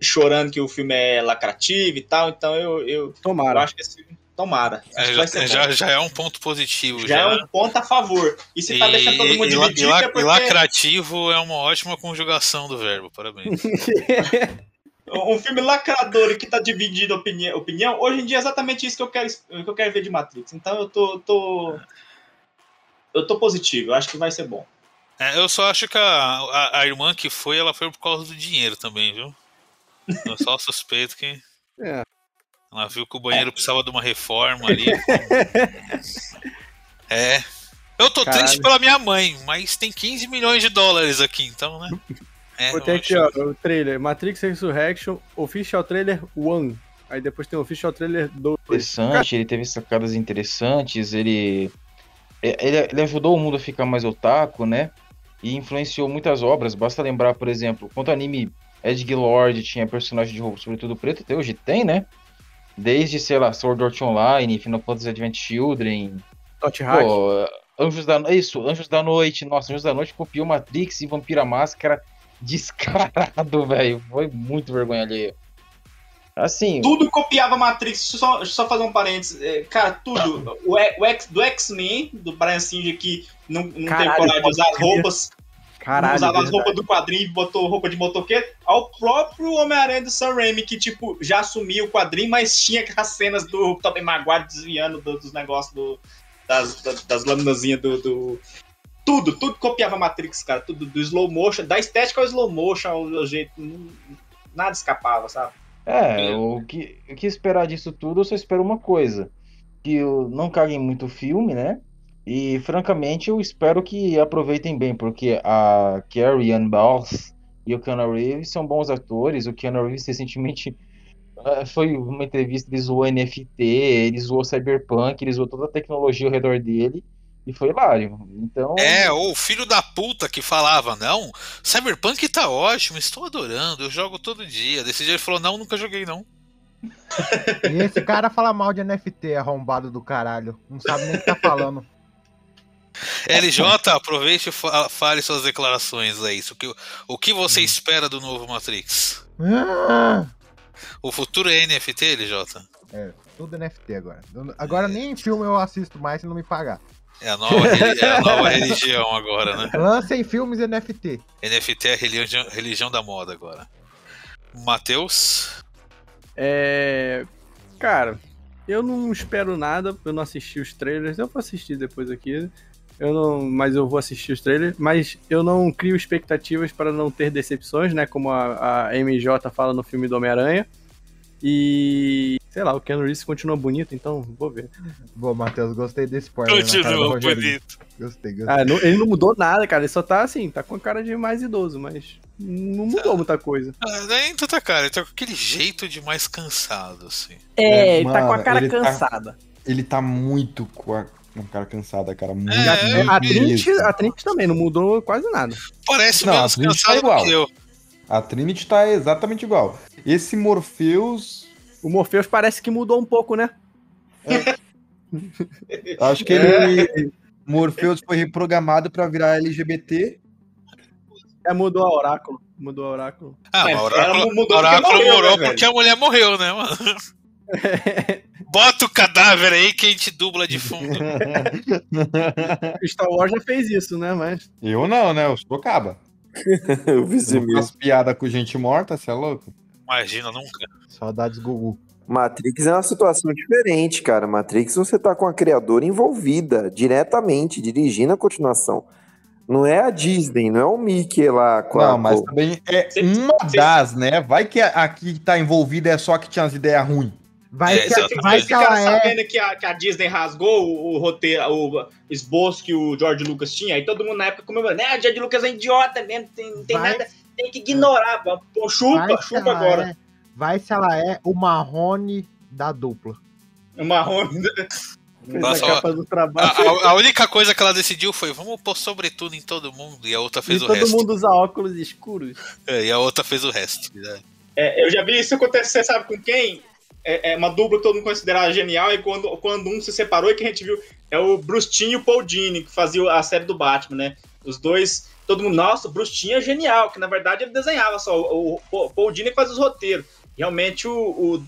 chorando que o filme é lacrativo e tal. Então eu, eu, eu Tomara. acho que esse. Tomara. Acho É, que vai ser já, já, já é um ponto positivo. Já Já, é um ponto a favor. E se tá deixando todo mundo e, dividido e la- é porque lacrativo é uma ótima conjugação do verbo, parabéns. [laughs] um filme lacrador e que tá dividido opinião, opinião, hoje em dia é exatamente isso que eu quero, que eu quero ver de Matrix. Então eu tô, tô eu tô positivo, eu acho que vai ser bom. É, eu só acho que a, a, a irmã que foi, ela foi por causa do dinheiro também, viu? Eu só suspeito que. É. Ela viu que o banheiro precisava de uma reforma ali. [laughs] É. Eu tô Caralho. triste pela minha mãe, mas tem 15 milhões de dólares aqui, então, né? É, Botei eu aqui, ó, o trailer. Matrix Resurrection, Official Trailer 1. Aí depois tem o Official Trailer 2. Interessante, ele teve sacadas interessantes, ele, ele, ele ajudou o mundo a ficar mais otaku, né? E influenciou muitas obras. Basta lembrar, por exemplo, quanto anime Ed Lord tinha personagem de roupa sobretudo preto, até hoje tem, né? Desde, sei lá, Sword Art Online, Final Fantasy Advent Children, Tot Anjos da Isso, Anjos da Noite, nossa, Anjos da Noite copiou Matrix e Vampira Máscara descarado, [laughs] velho. Foi muito vergonha alheia. Assim, Tudo copiava Matrix, só, deixa eu só fazer um parênteses. é, Cara, tudo. O, E- o X, do X-Men, do Brian Singer, que não, não teve Caralho, coragem de usar as roupas. Caralho. usava as verdade. roupas do quadrinho e botou roupa de motoqueiro, ao próprio Homem-Aranha do Sam Raimi, que, tipo, já assumia o quadrinho, mas tinha aquelas cenas do Tobey Maguire desviando do- dos negócios do, das, das, das do, do- Tudo, tudo copiava Matrix, cara. Tudo do slow motion, da estética ao slow motion, ao, jeito. Nada escapava, sabe? É, o que, o que esperar disso tudo, eu só espero uma coisa. Que não caguem muito o filme, né? E, francamente, eu espero que aproveitem bem, porque a Carrie Ann Bowles e o Keanu Reeves são bons atores. O Keanu Reeves recentemente [laughs] eh, foi uma entrevista, ele zoou NFT, ele zoou Cyberpunk, ele zoou toda a tecnologia ao redor dele. E foi hilário. Então, É, ou o filho da puta que falava, não, Cyberpunk tá ótimo, estou adorando, eu jogo todo dia. Desse dia ele falou, não, nunca joguei não. [laughs] E esse cara fala mal de NFT, arrombado do caralho. Não sabe nem o que tá falando. [laughs] LJ, aproveite e fa- fale suas declarações aí. O que, o que você espera do novo Matrix? Ah, O futuro é NFT, LJ? É, tudo NFT agora. Agora nem filme eu assisto mais se não me pagar. É a nova, é a nova [laughs] religião agora, né? Lancem filmes NFT. NFT é a religião, religião da moda agora. Matheus? É. Cara, eu não espero nada, eu não assisti os trailers, eu vou assistir depois aqui. Eu não, mas eu vou assistir os trailers, mas eu não crio expectativas para não ter decepções, né? Como a, a MJ fala no filme do Homem-Aranha. E sei lá, o Keanu Reeves continua bonito, então vou ver. Boa, Matheus, gostei desse spoiler. cara do Rogerinho. Gostei, gostei. Ah, não- ele não mudou nada, cara. Ele só tá assim, tá com a cara de mais idoso, mas não mudou muita coisa. Ah, nem tanta cara, ele tá com aquele jeito de mais cansado, assim. É, ele tá mano, com a cara ele tá- cansada. Ele tá muito com a, cara cansada, cara. Muito É, E a, Trinity, a Trinity também não mudou quase nada. Parece Não, menos a Trinity tá igual. que eu. A Trinity tá exatamente igual. Esse Morpheus, O Morpheus parece que mudou um pouco, né? acho que ele. Morpheus foi reprogramado pra virar LGBT. É, mudou a Oráculo. Mudou a Oráculo. Ah, É, mas o oráculo, mudou o oráculo porque morreu, morou né, porque a mulher morreu, né, mano? [laughs] Bota o cadáver aí que a gente dubla de fundo. Star Wars já fez isso, né? Mas. Eu não, né? Eu sou caba. [laughs] Eu mesmo. faço piada com gente morta, você é louco? Imagina, nunca. Saudades Gugu. Matrix é uma situação diferente, cara. Matrix você tá com a criadora envolvida diretamente, dirigindo a continuação. Não é a Disney, não é o Mickey lá com a. Não, mas com- também é uma das, né? Vai que a, a que tá envolvida é só que tinha as ideias ruins. Vai, É, que, vai que ela ficaram é. sabendo que a, que a Disney rasgou o, o roteiro, o esboço que o George Lucas tinha? Aí todo mundo na época comemorando, né? O George Lucas é idiota mesmo, tem, não tem nada, tem que ignorar. Pô, Vai chupa, se chupa agora. é- vai se ela é o Marrone da dupla. O Marrone. Nossa, a capa do trabalho. A, a- única coisa que ela decidiu foi vamos pôr sobretudo em todo mundo. E a outra E fez o todo resto. mundo usa óculos escuros. É, e a outra fez o resto. né? É, eu já vi isso acontecer, sabe com quem? É, é uma dupla que todo mundo considerava genial, e quando, quando um se separou, e que a gente viu é o Brustinho e o Paul Dini, que fazia a série do Batman, né? Os dois, todo mundo, nossa, o Brustinho é genial, que na verdade ele desenhava só, o, o Paul Dini fazia os roteiros. Realmente o, o,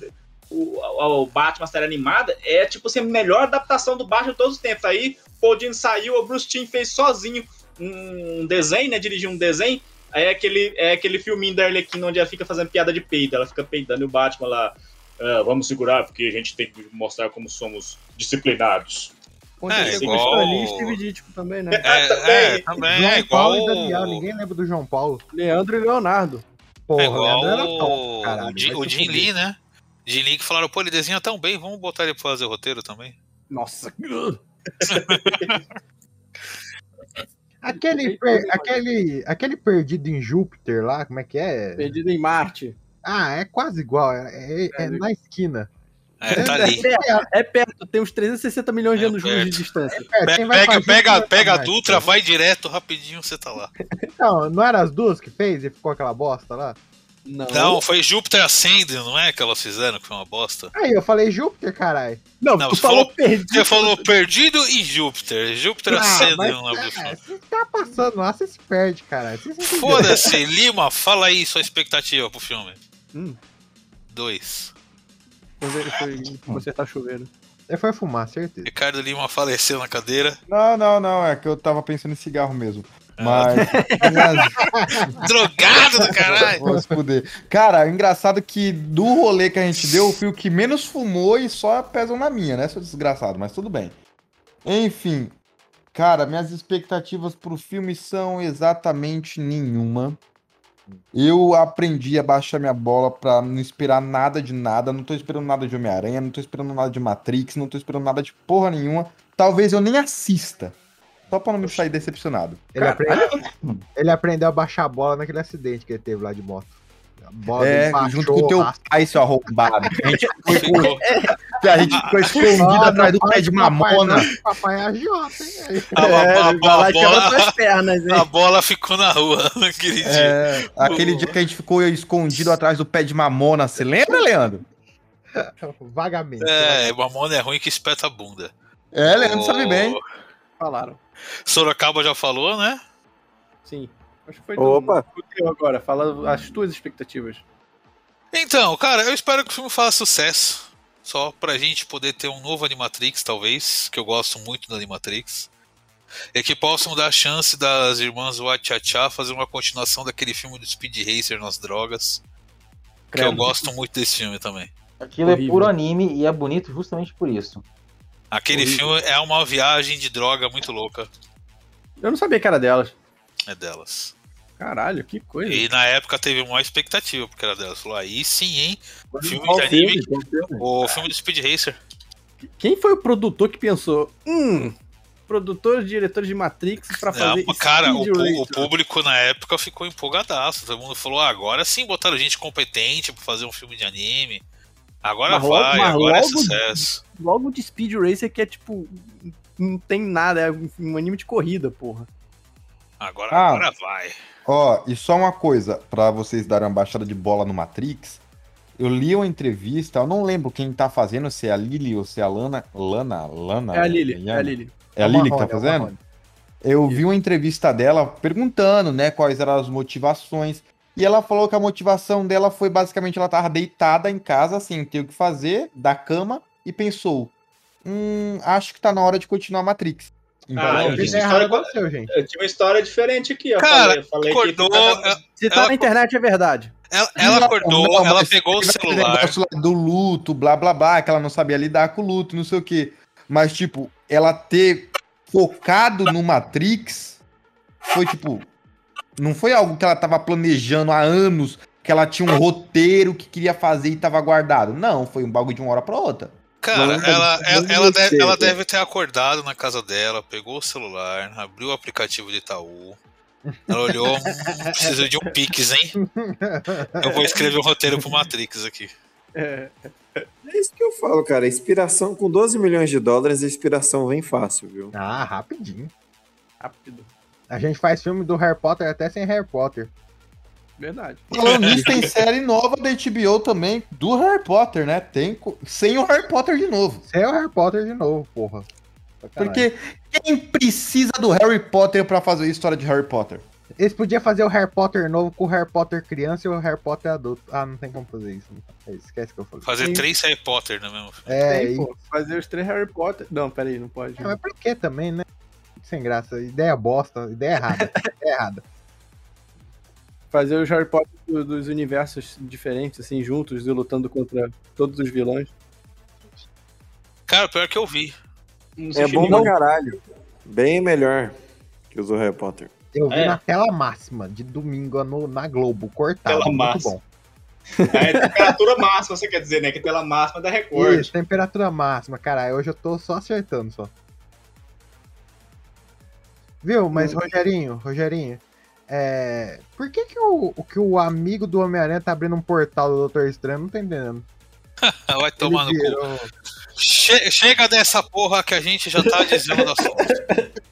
o, o Batman série animada é tipo assim, a melhor adaptação do Batman de todos os tempos. Aí Paul Dini saiu, o Brustinho fez sozinho um desenho, né? Dirigiu um desenho. Aí é aquele, é aquele filminho da Arlequina onde ela fica fazendo piada de peido. Ela fica peidando e o Batman lá. "Ah, vamos segurar, porque a gente tem que mostrar como somos disciplinados. Aconteceu com igual- o Stan Lee e Steve Ditko também, né? É, é, também é João igual. Paulo e Daniel. Ninguém lembra do João Paulo. Leandro e Leonardo. Porra, É igual Leandro o, caralho, o, Jim- vai o Jim. Lee, né? Jim Lee que falaram, pô, ele desenha tão bem, vamos botar ele pra fazer o roteiro também. Nossa. [laughs] Aquele, per- aquele, aquele perdido em Júpiter lá, como é que é? Perdido em Marte. Ah, é quase igual. É, é- é na esquina. É, tá ali. É perto, tem uns 360 milhões de É anos luz de distância. É, Pe- quem vai Pega, fazer pega, pega a Dutra, vai direto, rapidinho, você tá lá. Não, não era as duas que fez e ficou aquela bosta lá? Não, Não, foi Júpiter Ascending, não é que elas fizeram, que foi uma bosta? Aí, eu falei Júpiter, caralho. não, Não, tu você falou falou- perdido. Você falou perdido e Júpiter. Júpiter Ah, Ascending mas, o nome do é, se ficar passando lá, você se perde, caralho. Foda-se, Lima, fala aí sua expectativa pro filme. Hum. Dois. Foi, foi consertar chuveiro. Ele foi fumar, certeza. Ricardo Lima faleceu na cadeira. Não, não, não. É que eu tava pensando em cigarro mesmo. Mas. minhas- [laughs] Drogado do caralho! Vou se fuder. Cara, engraçado que do rolê que a gente deu, eu fui o que menos fumou e só pesam na minha, né, seu desgraçado? Mas tudo bem. Enfim, cara, minhas expectativas pro filme são exatamente nenhuma. Eu aprendi a baixar minha bola pra não esperar nada de nada. Não tô esperando nada de Homem-Aranha, não tô esperando nada de Matrix, não tô esperando nada de porra nenhuma. Talvez eu nem assista. Só pra não me sair decepcionado. Ele, aprende- ele aprendeu a baixar a bola naquele acidente que ele teve lá de moto. Bola É, baixou, junto com o teu pai, seu arrombado. A gente ficou, [laughs] Ficou. a gente ficou escondido Ah, atrás do pé de mamona. não, Papai é agiota, hein? A, quebra bola, pernas, hein? a bola ficou na rua [laughs] naquele dia. É, aquele dia que a gente ficou escondido atrás do pé de mamona, você lembra, Leandro? Vagamente. É, mamona é ruim que espeta a bunda. É, Leandro sabe bem. Falaram. Sorocaba já falou, né? Sim. Acho que foi Opa. teu agora. Fala as tuas expectativas. Então, cara, eu espero que o filme faça sucesso. Só pra gente poder ter um novo Animatrix, talvez, que eu gosto muito do Animatrix. E que possam dar chance das irmãs Wachachá fazer uma continuação daquele filme do Speed Racer nas drogas. Que eu gosto muito desse filme também. Aquilo é Horrível. puro anime e é bonito justamente por isso. Aquele Horrível. filme é uma viagem de droga muito louca. Eu não sabia que era delas. É delas. Caralho, que coisa. E na época teve uma expectativa, porque era delas. Falou, aí sim, hein? Filme Qual de anime. filme? Filme? O filme do Speed Racer. Quem foi o produtor que pensou? Hum, produtores e diretores de Matrix pra fazer Não, cara, o, Speed pu- Racer. o público na época ficou empolgadaço. Todo mundo falou, ah, agora sim botaram gente competente pra fazer um filme de anime. Agora Mas logo- vai, mas agora é logo- sucesso. Logo de Speed Racer que é tipo. Não tem nada, é um anime de corrida, porra. Agora, Ah. agora vai. Ó, e só uma coisa, pra vocês darem uma baixada de bola no Matrix. Eu li uma entrevista, eu não lembro quem tá fazendo, se é a Lily ou se é a Lana. Lana? Lana? É a Lily, é a? Lily. É a o Lily que tá é fazendo? Eu vi uma entrevista dela perguntando, né, quais eram as motivações. E ela falou que a motivação dela foi basicamente ela tava deitada em casa, sem ter o que fazer, da cama, e pensou: Hum, acho que tá na hora de continuar Matrix. Ah, eu errado história- aconteceu, gente. Eu tive uma história diferente aqui, ó. Cara, falei, eu falei acordou, que ela, Se tá Ela- na internet é verdade. ela- ela acordou, não, ela pegou o celular. negócio lá do luto, blá blá blá, que ela não sabia lidar com o luto, não sei o quê. Mas, tipo, ela ter focado no Matrix foi tipo. Não foi algo que ela tava planejando há anos, que ela tinha um roteiro que queria fazer e tava guardado. Não, foi um bagulho de uma hora pra outra. Cara, ela, ela, ela deve, ela deve ter acordado na casa dela, pegou o celular, abriu o aplicativo de Itaú. Ela olhou, hum, preciso de um Pix, hein? Eu vou escrever um roteiro pro Matrix aqui. É isso que eu falo, cara. Inspiração com 12 milhões de dólares, a inspiração vem fácil, viu? Ah, rapidinho. Rápido. A gente faz filme do Harry Potter até sem Harry Potter. Verdade. Falando nisso, [laughs] tem série nova da HBO também, do Harry Potter, né? Tem co- sem o Harry Potter de novo. Sem o Harry Potter de novo, porra. Sacanagem. Porque quem precisa do Harry Potter pra fazer a história de Harry Potter? Eles podiam fazer o Harry Potter novo com o Harry Potter criança e o Harry Potter adulto. Ah, não tem como fazer isso. É, Esquece que eu falei. Fazer Sim. três Harry Potter no mesmo filme. É, Tem, e... pô, fazer os três Harry Potter. Não, peraí, não pode. Não, mas pra que também, né? Sem graça. Ideia bosta. Ideia errada. [laughs] ideia errada. Fazer os Harry Potter do- dos universos diferentes, assim, juntos e lutando contra todos os vilões. Cara, pior que eu vi. É bom pra caralho. Bem melhor que os do Harry Potter. Eu vi É. na tela máxima de domingo no, na Globo, cortado. Tela muito máxima. bom. [laughs] É temperatura máxima, você quer dizer, né? Que tela máxima da Record. Isso, temperatura máxima, caralho. Hoje eu tô só acertando só. Viu? Mas, Rogerinho, Rogerinho, é... por que que o, que o amigo do Homem-Aranha tá abrindo um portal do Doutor Estranho? Não tô entendendo. [laughs] Vai tomar no cu. Che- chega dessa porra que a gente já tá dizendo do assunto. [laughs]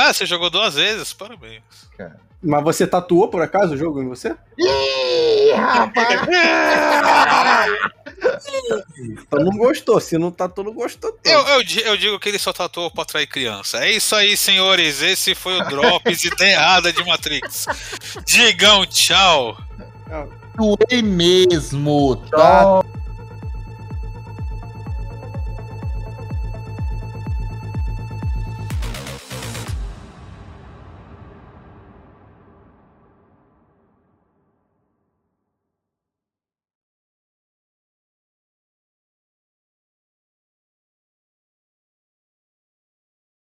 Ah, você jogou duas vezes? Parabéns. Mas você tatuou por acaso o jogo em você? Ih, rapaz! [laughs] Então não gostou. Se não tatuou, não gostou. tanto. Eu, eu, eu digo que ele só tatuou pra atrair criança. É isso aí, senhores. Esse foi o Drops Ideia Errada de Matrix. Digam tchau. Doei mesmo, tá?